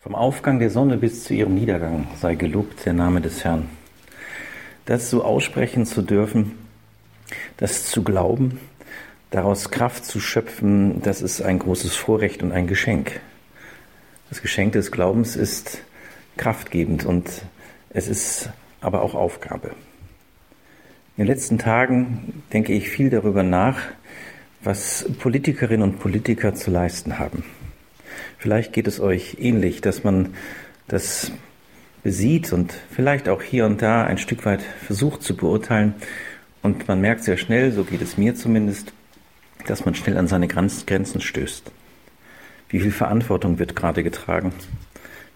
Vom Aufgang der Sonne bis zu ihrem Niedergang sei gelobt der Name des Herrn. Das so aussprechen zu dürfen, das zu glauben, daraus Kraft zu schöpfen, das ist ein großes Vorrecht und ein Geschenk. Das Geschenk des Glaubens ist kraftgebend und es ist aber auch Aufgabe. In den letzten Tagen denke ich viel darüber nach, was Politikerinnen und Politiker zu leisten haben. Vielleicht geht es euch ähnlich, dass man das besieht und vielleicht auch hier und da ein Stück weit versucht zu beurteilen. Und man merkt sehr schnell, so geht es mir zumindest, dass man schnell an seine Grenzen stößt. Wie viel Verantwortung wird gerade getragen?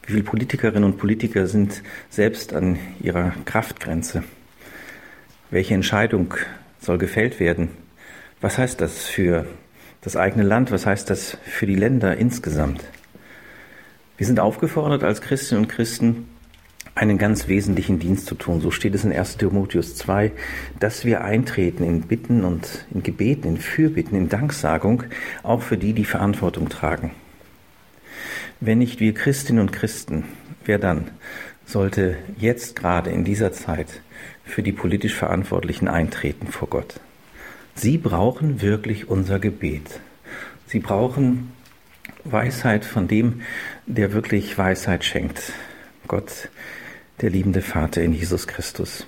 Wie viele Politikerinnen und Politiker sind selbst an ihrer Kraftgrenze? Welche Entscheidung soll gefällt werden? Was heißt das für das eigene Land, was heißt das für die Länder insgesamt? Wir sind aufgefordert, als Christinnen und Christen einen ganz wesentlichen Dienst zu tun. So steht es in 1 Timotheus 2, dass wir eintreten in Bitten und in Gebeten, in Fürbitten, in Danksagung, auch für die, die Verantwortung tragen. Wenn nicht wir Christinnen und Christen, wer dann sollte jetzt gerade in dieser Zeit für die politisch Verantwortlichen eintreten vor Gott? Sie brauchen wirklich unser Gebet. Sie brauchen Weisheit von dem, der wirklich Weisheit schenkt. Gott, der liebende Vater in Jesus Christus.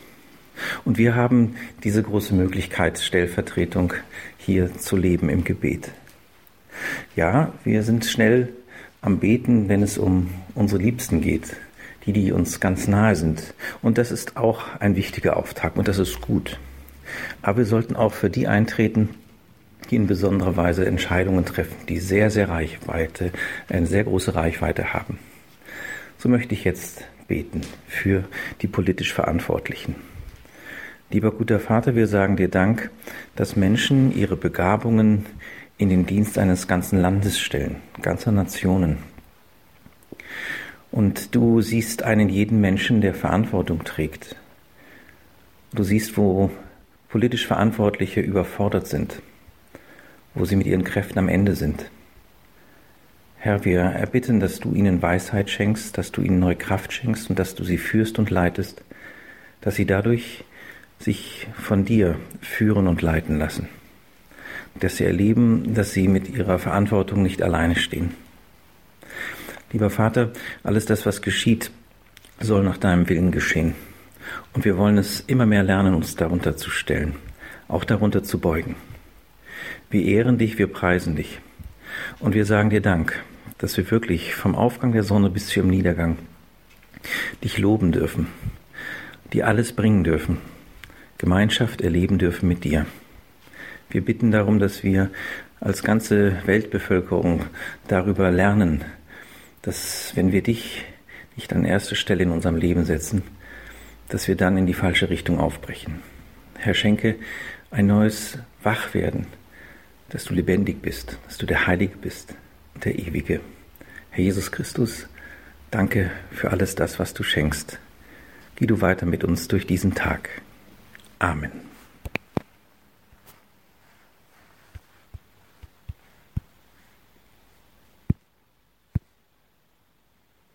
Und wir haben diese große Möglichkeit, Stellvertretung hier zu leben im Gebet. Ja, wir sind schnell am Beten, wenn es um unsere Liebsten geht, die, die uns ganz nahe sind. Und das ist auch ein wichtiger Auftrag und das ist gut. Aber wir sollten auch für die eintreten, die in besonderer Weise Entscheidungen treffen, die sehr, sehr Reichweite, eine sehr große Reichweite haben. So möchte ich jetzt beten für die politisch Verantwortlichen. Lieber guter Vater, wir sagen dir Dank, dass Menschen ihre Begabungen in den Dienst eines ganzen Landes stellen, ganzer Nationen. Und du siehst einen jeden Menschen, der Verantwortung trägt. Du siehst, wo politisch Verantwortliche überfordert sind, wo sie mit ihren Kräften am Ende sind. Herr, wir erbitten, dass du ihnen Weisheit schenkst, dass du ihnen neue Kraft schenkst und dass du sie führst und leitest, dass sie dadurch sich von dir führen und leiten lassen, dass sie erleben, dass sie mit ihrer Verantwortung nicht alleine stehen. Lieber Vater, alles das, was geschieht, soll nach deinem Willen geschehen. Und wir wollen es immer mehr lernen, uns darunter zu stellen, auch darunter zu beugen. Wir ehren dich, wir preisen dich. Und wir sagen dir Dank, dass wir wirklich vom Aufgang der Sonne bis zum Niedergang dich loben dürfen, dir alles bringen dürfen, Gemeinschaft erleben dürfen mit dir. Wir bitten darum, dass wir als ganze Weltbevölkerung darüber lernen, dass wenn wir dich nicht an erste Stelle in unserem Leben setzen, dass wir dann in die falsche Richtung aufbrechen. Herr, schenke ein neues Wachwerden, dass du lebendig bist, dass du der Heilige bist, der Ewige. Herr Jesus Christus, danke für alles das, was du schenkst. Geh du weiter mit uns durch diesen Tag. Amen.